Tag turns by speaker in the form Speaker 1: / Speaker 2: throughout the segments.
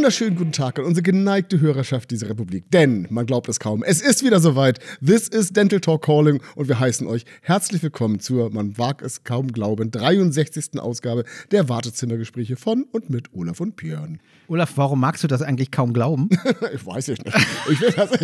Speaker 1: Wunderschönen guten Tag an unsere geneigte Hörerschaft dieser Republik. Denn, man glaubt es kaum, es ist wieder soweit. This is Dental Talk Calling und wir heißen euch herzlich willkommen zur, man wag es kaum glauben, 63. Ausgabe der Wartezimmergespräche von und mit Olaf und Björn.
Speaker 2: Olaf, warum magst du das eigentlich kaum glauben?
Speaker 1: ich weiß es nicht. Ich, also,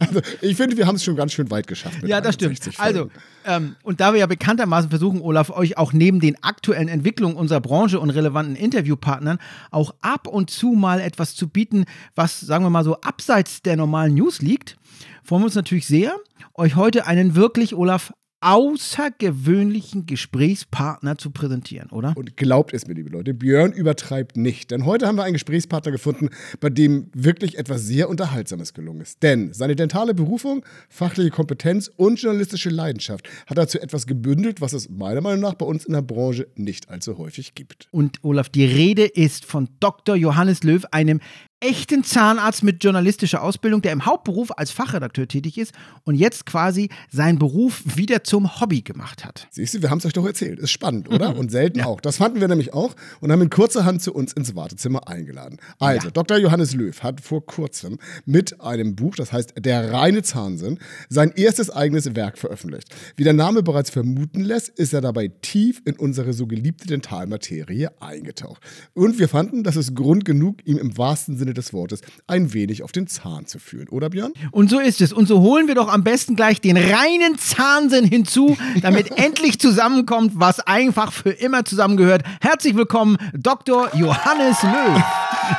Speaker 1: also, ich finde, wir haben es schon ganz schön weit geschafft.
Speaker 2: ja, das stimmt. Also, ähm, und da wir ja bekanntermaßen versuchen, Olaf, euch auch neben den aktuellen Entwicklungen unserer Branche und relevanten Interviewpartnern auch ab und zu mal etwas zu bieten, was, sagen wir mal so, abseits der normalen News liegt, freuen wir uns natürlich sehr, euch heute einen wirklich, Olaf, außergewöhnlichen Gesprächspartner zu präsentieren, oder?
Speaker 1: Und glaubt es mir, liebe Leute, Björn übertreibt nicht. Denn heute haben wir einen Gesprächspartner gefunden, bei dem wirklich etwas sehr Unterhaltsames gelungen ist. Denn seine dentale Berufung, fachliche Kompetenz und journalistische Leidenschaft hat dazu etwas gebündelt, was es meiner Meinung nach bei uns in der Branche nicht allzu häufig gibt.
Speaker 2: Und Olaf, die Rede ist von Dr. Johannes Löw, einem echten Zahnarzt mit journalistischer Ausbildung, der im Hauptberuf als Fachredakteur tätig ist und jetzt quasi seinen Beruf wieder zum Hobby gemacht hat.
Speaker 1: Siehst du, wir haben es euch doch erzählt. Ist spannend, oder? Mhm. Und selten ja. auch. Das fanden wir nämlich auch und haben ihn kurzerhand zu uns ins Wartezimmer eingeladen. Also, ja. Dr. Johannes Löw hat vor kurzem mit einem Buch, das heißt Der reine Zahnsinn, sein erstes eigenes Werk veröffentlicht. Wie der Name bereits vermuten lässt, ist er dabei tief in unsere so geliebte Dentalmaterie eingetaucht. Und wir fanden, das ist Grund genug, ihm im wahrsten Sinne Sinne des Wortes ein wenig auf den Zahn zu fühlen, oder Björn?
Speaker 2: Und so ist es. Und so holen wir doch am besten gleich den reinen Zahnsinn hinzu, damit endlich zusammenkommt, was einfach für immer zusammengehört. Herzlich willkommen, Dr. Johannes Löw.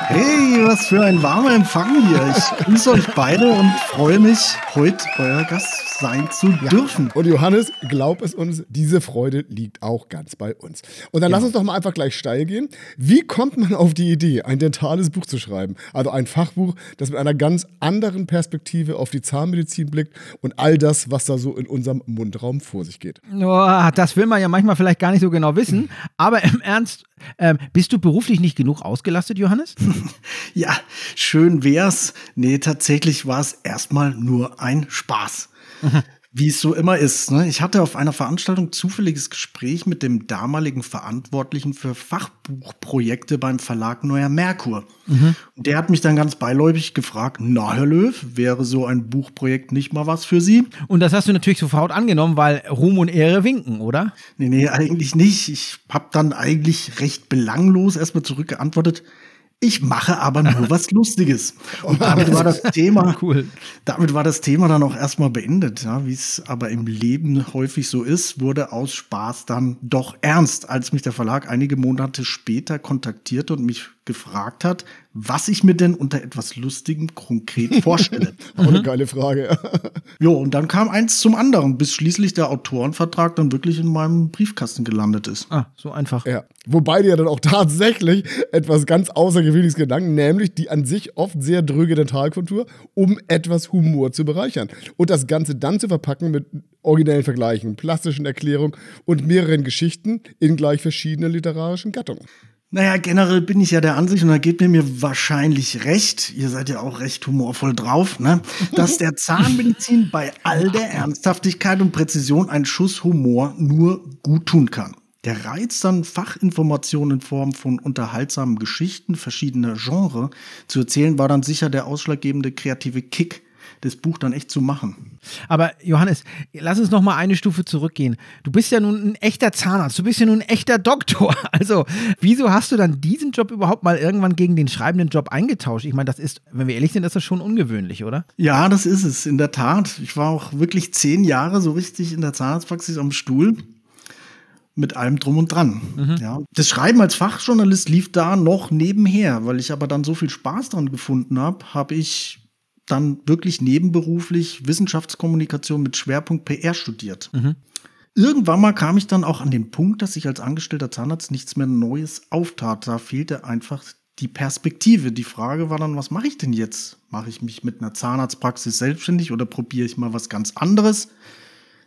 Speaker 3: Hey, was für ein warmer Empfang hier. Ich grüße euch beide und freue mich, heute euer Gast sein zu ja. dürfen.
Speaker 1: Und Johannes, glaub es uns, diese Freude liegt auch ganz bei uns. Und dann ja. lass uns doch mal einfach gleich steil gehen. Wie kommt man auf die Idee, ein dentales Buch zu schreiben? Also ein Fachbuch, das mit einer ganz anderen Perspektive auf die Zahnmedizin blickt und all das, was da so in unserem Mundraum vor sich geht.
Speaker 2: Oh, das will man ja manchmal vielleicht gar nicht so genau wissen. Aber im Ernst, ähm, bist du beruflich nicht genug ausgelastet, Johannes?
Speaker 3: ja, schön wär's. Nee, tatsächlich war es erstmal nur ein Spaß. Mhm wie es so immer ist. Ne? Ich hatte auf einer Veranstaltung zufälliges Gespräch mit dem damaligen Verantwortlichen für Fachbuchprojekte beim Verlag Neuer Merkur. Mhm. Und der hat mich dann ganz beiläufig gefragt, na Herr Löw, wäre so ein Buchprojekt nicht mal was für Sie?
Speaker 2: Und das hast du natürlich sofort angenommen, weil Ruhm und Ehre winken, oder?
Speaker 3: Nee, nee, eigentlich nicht. Ich habe dann eigentlich recht belanglos erstmal zurückgeantwortet, ich mache aber nur was Lustiges. Und damit war das Thema, cool. damit war das Thema dann auch erstmal beendet. Ja, Wie es aber im Leben häufig so ist, wurde aus Spaß dann doch ernst, als mich der Verlag einige Monate später kontaktierte und mich gefragt hat, was ich mir denn unter etwas Lustigem konkret vorstelle.
Speaker 1: Auch eine geile Frage.
Speaker 3: jo, und dann kam eins zum anderen, bis schließlich der Autorenvertrag dann wirklich in meinem Briefkasten gelandet ist.
Speaker 2: Ah, so einfach.
Speaker 1: Ja. Wobei dir dann auch tatsächlich etwas ganz Außergewöhnliches gedanken, nämlich die an sich oft sehr dröge Dentalkultur, um etwas Humor zu bereichern. Und das Ganze dann zu verpacken mit originellen Vergleichen, plastischen Erklärungen und mehreren Geschichten in gleich verschiedenen literarischen Gattungen.
Speaker 3: Naja, generell bin ich ja der Ansicht, und da gebt mir mir wahrscheinlich recht, ihr seid ja auch recht humorvoll drauf, ne, dass der Zahnmedizin bei all der Ernsthaftigkeit und Präzision ein Schuss Humor nur gut tun kann. Der Reiz, dann Fachinformationen in Form von unterhaltsamen Geschichten verschiedener Genres zu erzählen, war dann sicher der ausschlaggebende kreative Kick das Buch dann echt zu machen.
Speaker 2: Aber Johannes, lass uns noch mal eine Stufe zurückgehen. Du bist ja nun ein echter Zahnarzt, du bist ja nun ein echter Doktor. Also, wieso hast du dann diesen Job überhaupt mal irgendwann gegen den schreibenden Job eingetauscht? Ich meine, das ist, wenn wir ehrlich sind, ist das schon ungewöhnlich, oder?
Speaker 3: Ja, das ist es, in der Tat. Ich war auch wirklich zehn Jahre so richtig in der Zahnarztpraxis am Stuhl mit allem drum und dran. Mhm. Ja. Das Schreiben als Fachjournalist lief da noch nebenher, weil ich aber dann so viel Spaß dran gefunden habe, habe ich dann wirklich nebenberuflich Wissenschaftskommunikation mit Schwerpunkt PR studiert. Mhm. Irgendwann mal kam ich dann auch an den Punkt, dass ich als angestellter Zahnarzt nichts mehr Neues auftat. Da fehlte einfach die Perspektive. Die Frage war dann, was mache ich denn jetzt? Mache ich mich mit einer Zahnarztpraxis selbstständig oder probiere ich mal was ganz anderes?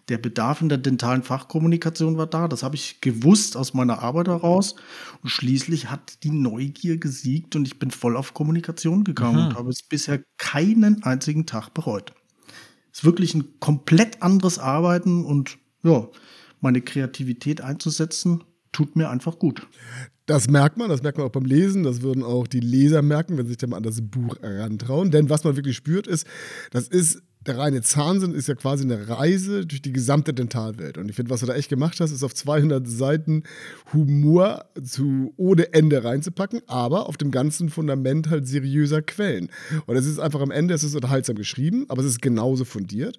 Speaker 3: Der Bedarf in der dentalen Fachkommunikation war da. Das habe ich gewusst aus meiner Arbeit heraus. Und schließlich hat die Neugier gesiegt und ich bin voll auf Kommunikation gegangen mhm. und habe es bisher keinen einzigen Tag bereut. Es ist wirklich ein komplett anderes Arbeiten und ja, meine Kreativität einzusetzen, tut mir einfach gut.
Speaker 1: Das merkt man, das merkt man auch beim Lesen, das würden auch die Leser merken, wenn sie sich dann mal an das Buch herantrauen. Denn was man wirklich spürt, ist, das ist der reine Zahnsinn ist ja quasi eine Reise durch die gesamte Dentalwelt. Und ich finde, was du da echt gemacht hast, ist auf 200 Seiten Humor zu ohne Ende reinzupacken, aber auf dem ganzen Fundament halt seriöser Quellen. Und es ist einfach am Ende, es ist unterhaltsam geschrieben, aber es ist genauso fundiert.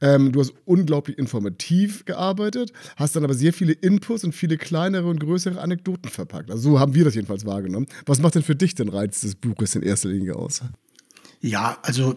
Speaker 1: Ähm, du hast unglaublich informativ gearbeitet, hast dann aber sehr viele Inputs und viele kleinere und größere Anekdoten verpackt. Also so haben wir das jedenfalls wahrgenommen. Was macht denn für dich den Reiz des Buches in erster Linie aus?
Speaker 3: Ja, also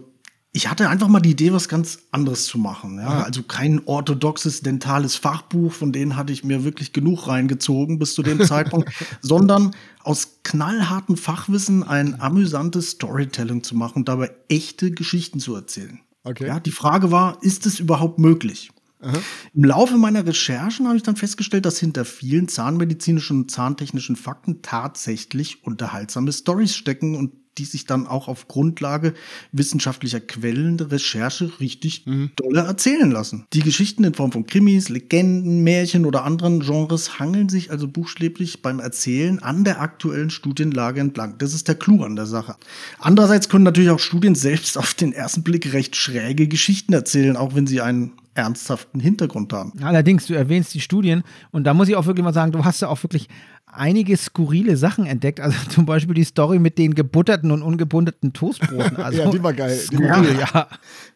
Speaker 3: ich hatte einfach mal die Idee, was ganz anderes zu machen. Ja? Also kein orthodoxes dentales Fachbuch, von denen hatte ich mir wirklich genug reingezogen bis zu dem Zeitpunkt, sondern aus knallhartem Fachwissen ein amüsantes Storytelling zu machen und dabei echte Geschichten zu erzählen. Okay. Ja, die Frage war, ist es überhaupt möglich? Aha. Im Laufe meiner Recherchen habe ich dann festgestellt, dass hinter vielen zahnmedizinischen und zahntechnischen Fakten tatsächlich unterhaltsame Stories stecken und die sich dann auch auf Grundlage wissenschaftlicher Quellen der Recherche richtig mhm. dolle erzählen lassen. Die Geschichten in Form von Krimis, Legenden, Märchen oder anderen Genres hangeln sich also buchstäblich beim Erzählen an der aktuellen Studienlage entlang. Das ist der Clou an der Sache. Andererseits können natürlich auch Studien selbst auf den ersten Blick recht schräge Geschichten erzählen, auch wenn sie einen ernsthaften Hintergrund haben.
Speaker 2: Allerdings, du erwähnst die Studien und da muss ich auch wirklich mal sagen, du hast ja auch wirklich einige skurrile Sachen entdeckt. Also zum Beispiel die Story mit den gebutterten und ungebunden Toastbroten. Also,
Speaker 1: ja, die war geil.
Speaker 2: Skurril, ja. ja.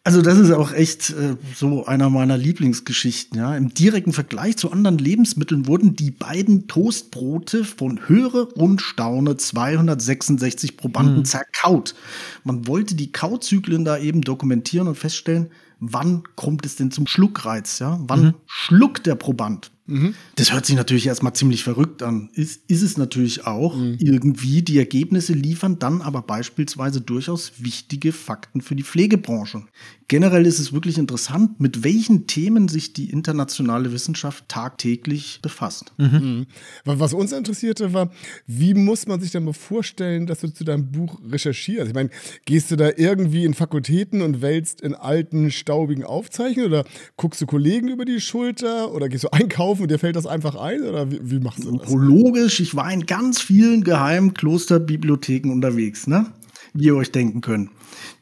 Speaker 3: Also das ist auch echt äh, so einer meiner Lieblingsgeschichten. Ja. Im direkten Vergleich zu anderen Lebensmitteln wurden die beiden Toastbrote von Höre und Staune 266 Probanden hm. zerkaut. Man wollte die Kauzyklen da eben dokumentieren und feststellen, wann kommt es denn zum Schluckreiz? Ja? Wann mhm. schluckt der Proband? Mhm. Das hört sich natürlich erstmal ziemlich verrückt an. Ist, ist es natürlich auch mhm. irgendwie. Die Ergebnisse liefern dann aber beispielsweise durchaus wichtige Fakten für die Pflegebranche. Generell ist es wirklich interessant, mit welchen Themen sich die internationale Wissenschaft tagtäglich befasst. Mhm.
Speaker 1: mhm. Was uns interessierte war, wie muss man sich denn mal vorstellen, dass du zu deinem Buch recherchierst? Ich meine, gehst du da irgendwie in Fakultäten und wälzt in alten, staubigen Aufzeichnungen oder guckst du Kollegen über die Schulter oder gehst du einkaufen? Laufen und dir fällt das einfach ein? Oder wie, wie machst du das?
Speaker 3: Logisch, ich war in ganz vielen geheimen Klosterbibliotheken unterwegs, ne? Wie ihr euch denken könnt.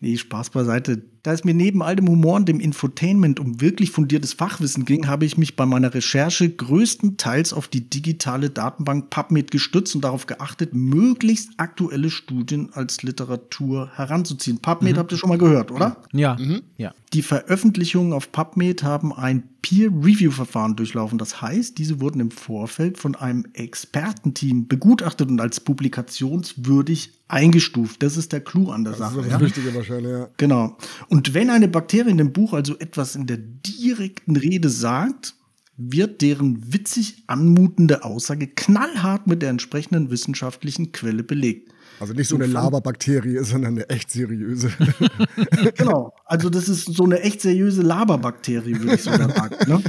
Speaker 3: Nee, Spaß beiseite. Da es mir neben all dem Humor und dem Infotainment um wirklich fundiertes Fachwissen ging, habe ich mich bei meiner Recherche größtenteils auf die digitale Datenbank PubMed gestützt und darauf geachtet, möglichst aktuelle Studien als Literatur heranzuziehen. PubMed mhm. habt ihr schon mal gehört, oder?
Speaker 2: Ja. Mhm. ja.
Speaker 3: Die Veröffentlichungen auf PubMed haben ein Peer-Review-Verfahren durchlaufen. Das heißt, diese wurden im Vorfeld von einem Expertenteam begutachtet und als publikationswürdig eingestuft. Das ist der Clou an der das Sache.
Speaker 1: Das ist das ja? Wichtige wahrscheinlich, ja.
Speaker 3: Genau. Und wenn eine Bakterie in dem Buch also etwas in der direkten Rede sagt, wird deren witzig anmutende Aussage knallhart mit der entsprechenden wissenschaftlichen Quelle belegt.
Speaker 1: Also nicht so eine Laberbakterie, sondern eine echt seriöse.
Speaker 3: genau. Also das ist so eine echt seriöse Laberbakterie, würde ich sogar sagen. Ne?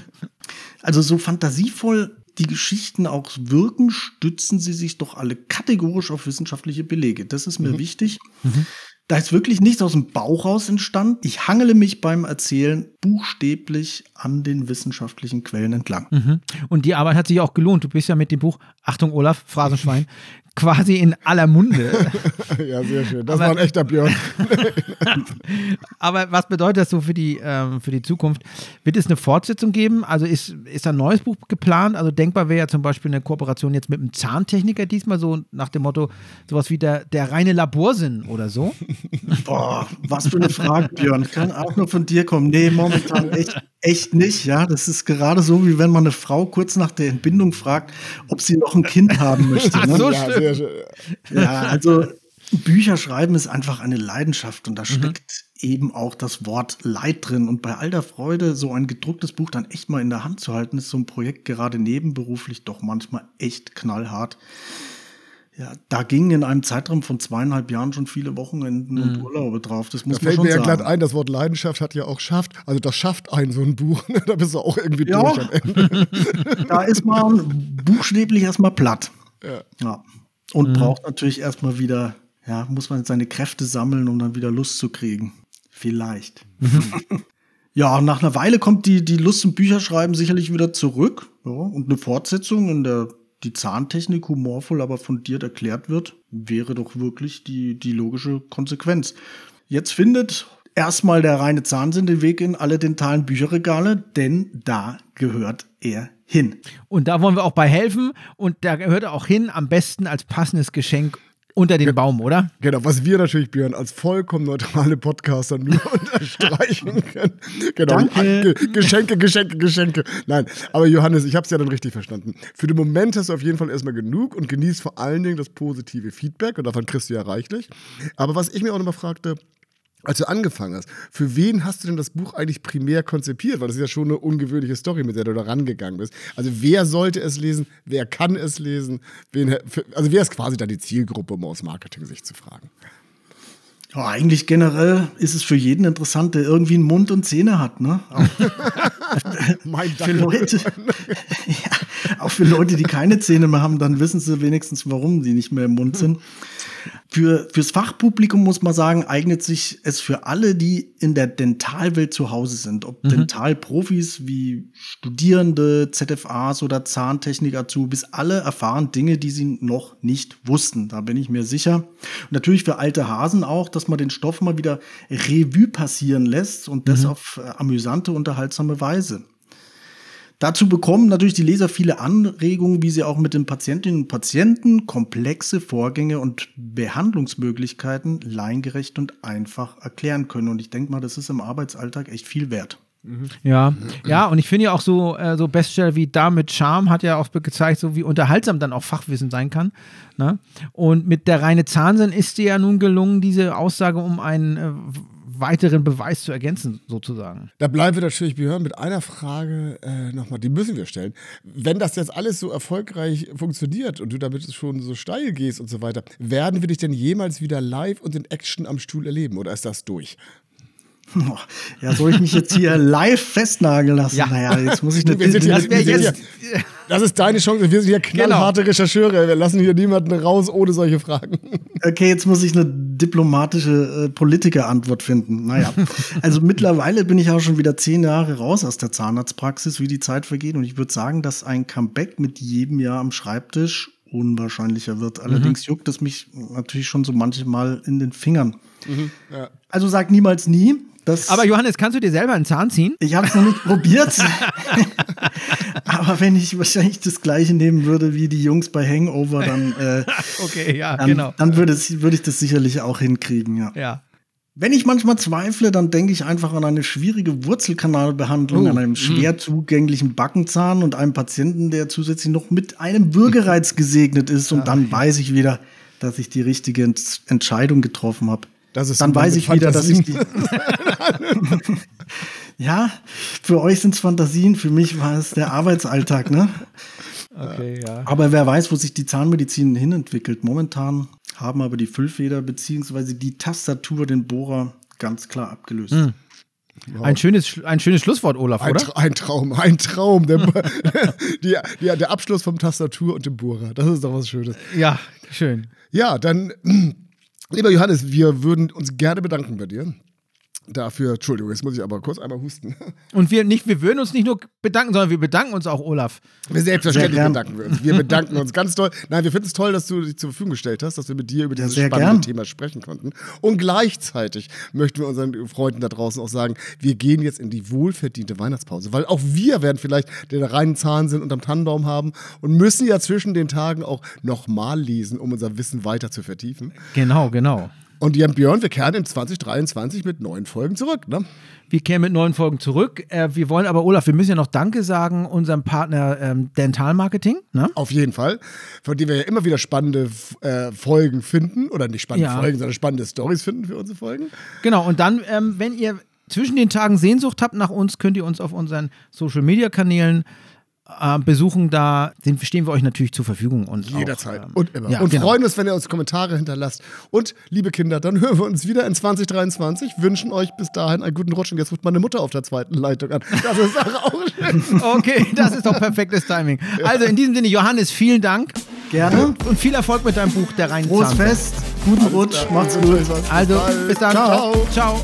Speaker 3: Also so fantasievoll die Geschichten auch wirken, stützen sie sich doch alle kategorisch auf wissenschaftliche Belege. Das ist mir mhm. wichtig. Mhm. Da ist wirklich nichts aus dem Bauch raus entstanden. Ich hangele mich beim Erzählen buchstäblich an den wissenschaftlichen Quellen entlang.
Speaker 2: Mhm. Und die Arbeit hat sich auch gelohnt. Du bist ja mit dem Buch, Achtung Olaf, Phrasenschwein, quasi in aller Munde.
Speaker 1: ja, sehr schön. Das aber, war ein echter Björn.
Speaker 2: aber was bedeutet das so für die, ähm, für die Zukunft? Wird es eine Fortsetzung geben? Also ist, ist ein neues Buch geplant? Also denkbar wäre ja zum Beispiel eine Kooperation jetzt mit einem Zahntechniker diesmal so nach dem Motto, sowas wie der, der reine Laborsinn oder so?
Speaker 3: Boah, was für eine Frage, Björn. Kann auch nur von dir kommen. Nee, momentan echt, echt nicht. Ja, das ist gerade so, wie wenn man eine Frau kurz nach der Entbindung fragt, ob sie noch ein Kind haben möchte. Ne?
Speaker 2: so ja, sehr schön.
Speaker 3: Ja, also Bücher schreiben ist einfach eine Leidenschaft und da mhm. steckt mhm. eben auch das Wort Leid drin. Und bei all der Freude, so ein gedrucktes Buch dann echt mal in der Hand zu halten, ist so ein Projekt gerade nebenberuflich doch manchmal echt knallhart. Ja, da gingen in einem Zeitraum von zweieinhalb Jahren schon viele Wochenenden und Urlaube drauf. Das muss
Speaker 1: Da
Speaker 3: man
Speaker 1: fällt
Speaker 3: schon
Speaker 1: mir ja
Speaker 3: sagen.
Speaker 1: glatt ein, das Wort Leidenschaft hat ja auch schafft. Also das schafft ein so ein Buch. da bist du auch irgendwie
Speaker 3: Ja.
Speaker 1: durch am Ende.
Speaker 3: da ist man buchstäblich erstmal platt.
Speaker 1: Ja.
Speaker 3: Ja. Und braucht natürlich erstmal wieder, ja, muss man seine Kräfte sammeln, um dann wieder Lust zu kriegen. Vielleicht. ja, nach einer Weile kommt die, die Lust zum Bücherschreiben sicherlich wieder zurück. Ja, und eine Fortsetzung, in der die Zahntechnik humorvoll, aber fundiert erklärt wird, wäre doch wirklich die, die logische Konsequenz. Jetzt findet erstmal der reine Zahnsinn den Weg in alle dentalen Bücherregale, denn da gehört er hin.
Speaker 2: Und da wollen wir auch bei helfen. Und da gehört er auch hin, am besten als passendes Geschenk unter den Baum, oder?
Speaker 1: Genau, was wir natürlich, Björn, als vollkommen neutrale Podcaster nur unterstreichen können. Genau,
Speaker 3: Danke.
Speaker 1: Ge- Geschenke, Geschenke, Geschenke. Nein, aber Johannes, ich habe es ja dann richtig verstanden. Für den Moment hast du auf jeden Fall erstmal genug und genießt vor allen Dingen das positive Feedback und davon kriegst du ja reichlich. Aber was ich mir auch nochmal fragte, als du angefangen hast, für wen hast du denn das Buch eigentlich primär konzipiert? Weil das ist ja schon eine ungewöhnliche Story, mit der du da rangegangen bist. Also wer sollte es lesen? Wer kann es lesen? Wen, also wer ist quasi da die Zielgruppe, um aus Marketing-Sicht zu fragen?
Speaker 3: Ja, eigentlich generell ist es für jeden interessant, der irgendwie einen Mund und Zähne hat. Ne? Auch
Speaker 1: Mein
Speaker 3: für Leute, ja, auch für Leute, die keine Zähne mehr haben, dann wissen sie wenigstens, warum die nicht mehr im Mund sind. Für, fürs Fachpublikum muss man sagen, eignet sich es für alle, die in der Dentalwelt zu Hause sind. Ob Dentalprofis wie Studierende, ZFAs oder Zahntechnik-Azubis, alle erfahren Dinge, die sie noch nicht wussten. Da bin ich mir sicher. Und natürlich für alte Hasen auch, dass man den Stoff mal wieder Revue passieren lässt und das auf äh, amüsante, unterhaltsame Weise. Dazu bekommen natürlich die Leser viele Anregungen, wie sie auch mit den Patientinnen und Patienten komplexe Vorgänge und Behandlungsmöglichkeiten laiengerecht und einfach erklären können. Und ich denke mal, das ist im Arbeitsalltag echt viel wert.
Speaker 2: Ja, ja, und ich finde ja auch so, äh, so Bestseller wie Da mit Charme hat ja auch gezeigt, so wie unterhaltsam dann auch Fachwissen sein kann. Ne? Und mit der reine Zahnsinn ist dir ja nun gelungen, diese Aussage um einen äh, weiteren Beweis zu ergänzen, sozusagen.
Speaker 1: Da bleiben wir natürlich, Björn, mit einer Frage äh, nochmal, die müssen wir stellen. Wenn das jetzt alles so erfolgreich funktioniert und du damit schon so steil gehst und so weiter, werden wir dich denn jemals wieder live und in Action am Stuhl erleben oder ist das durch?
Speaker 3: Ja, soll ich mich jetzt hier live festnageln lassen?
Speaker 2: Ja.
Speaker 3: Naja, jetzt muss ich
Speaker 1: hier-
Speaker 2: Das jetzt-
Speaker 1: Das ist deine Chance. Wir sind hier knallharte Rechercheure. Wir lassen hier niemanden raus ohne solche Fragen.
Speaker 3: Okay, jetzt muss ich eine diplomatische äh, Politikerantwort finden. Naja, also mittlerweile bin ich auch schon wieder zehn Jahre raus aus der Zahnarztpraxis, wie die Zeit vergeht. Und ich würde sagen, dass ein Comeback mit jedem Jahr am Schreibtisch unwahrscheinlicher wird. Allerdings juckt es mich natürlich schon so manchmal in den Fingern. Also sag niemals nie. Das
Speaker 2: Aber Johannes, kannst du dir selber einen Zahn ziehen?
Speaker 3: ich habe es noch nicht probiert. Aber wenn ich wahrscheinlich das gleiche nehmen würde wie die Jungs bei Hangover, dann, äh,
Speaker 2: Okay, ja,
Speaker 3: dann,
Speaker 2: genau.
Speaker 3: dann würde, es, würde ich das sicherlich auch hinkriegen, ja.
Speaker 2: Ja.
Speaker 3: Wenn ich manchmal zweifle, dann denke ich einfach an eine schwierige Wurzelkanalbehandlung,
Speaker 2: Oh,
Speaker 3: an einem schwer zugänglichen Backenzahn und einem Patienten, der zusätzlich noch mit einem Würgereiz gesegnet ist. Und dann weiß ich wieder, dass ich die richtige Ent Entscheidung getroffen habe.
Speaker 1: Das ist
Speaker 3: dann weiß ich wieder, dass ich die. Ja, für euch sind es Fantasien, für mich war es der Arbeitsalltag, ne?
Speaker 2: Okay, ja.
Speaker 3: Aber wer weiß, wo sich die Zahnmedizin hinentwickelt. Momentan haben aber die Füllfeder bzw. die Tastatur den Bohrer ganz klar abgelöst.
Speaker 2: Ein schönes, Sch- ein schönes Schlusswort, Olaf,
Speaker 1: Ein,
Speaker 2: oder?
Speaker 1: Ein Traum, ein Traum. Der, die, die, der Abschluss vom Tastatur und dem Bohrer. Das ist doch was Schönes.
Speaker 2: Ja, schön.
Speaker 1: Ja, dann, lieber Johannes, wir würden uns gerne bedanken bei dir. Dafür, Entschuldigung, jetzt muss ich aber kurz einmal husten.
Speaker 2: Und wir, nicht, wir würden uns nicht nur bedanken, sondern wir bedanken uns auch, Olaf.
Speaker 1: Wir selbstverständlich bedanken wir uns. Wir bedanken uns ganz toll. Nein, wir finden es toll, dass du dich zur Verfügung gestellt hast, dass wir mit dir über dieses
Speaker 3: sehr
Speaker 1: spannende
Speaker 3: gern.
Speaker 1: Thema sprechen konnten. Und gleichzeitig möchten wir unseren Freunden da draußen auch sagen, wir gehen jetzt in die wohlverdiente Weihnachtspause, weil auch wir werden vielleicht den reinen Zahnsinn unterm Tannenbaum haben und müssen ja zwischen den Tagen auch nochmal lesen, um unser Wissen weiter zu vertiefen.
Speaker 2: Genau, genau.
Speaker 1: Und Jan Björn, wir kehren in 2023 mit neuen Folgen zurück. Ne?
Speaker 2: Wir kehren mit neuen Folgen zurück. Äh, wir wollen aber, Olaf, wir müssen ja noch Danke sagen unserem Partner ähm, Dental Marketing. Ne?
Speaker 1: Auf jeden Fall. Von dem wir ja immer wieder spannende äh, Folgen finden. Oder nicht spannende
Speaker 2: Ja.
Speaker 1: Folgen, sondern spannende Stories finden für unsere Folgen.
Speaker 2: Genau, und dann, ähm, wenn ihr zwischen den Tagen Sehnsucht habt nach uns, könnt ihr uns auf unseren Social Media Kanälen äh, besuchen, da sind, stehen wir euch natürlich zur Verfügung. Und
Speaker 1: Jederzeit
Speaker 2: Auch, ähm,
Speaker 1: und immer.
Speaker 2: ja,
Speaker 1: und
Speaker 2: genau.
Speaker 1: freuen uns, wenn ihr uns Kommentare hinterlasst. Und liebe Kinder, dann hören wir uns wieder in 2023. Wünschen euch bis dahin einen guten Rutsch. Und jetzt ruft meine Mutter auf der zweiten Leitung an. Das ist auch schön.
Speaker 2: Okay, das ist doch perfektes Timing. Also in diesem Sinne, Johannes, vielen Dank
Speaker 3: Gerne.
Speaker 2: und viel Erfolg mit deinem Buch Der
Speaker 3: Frohes
Speaker 2: Zahnfee.
Speaker 3: Fest. Guten Rutsch. Macht's gut.
Speaker 2: Also, bis dann.
Speaker 1: Ciao.
Speaker 2: Ciao.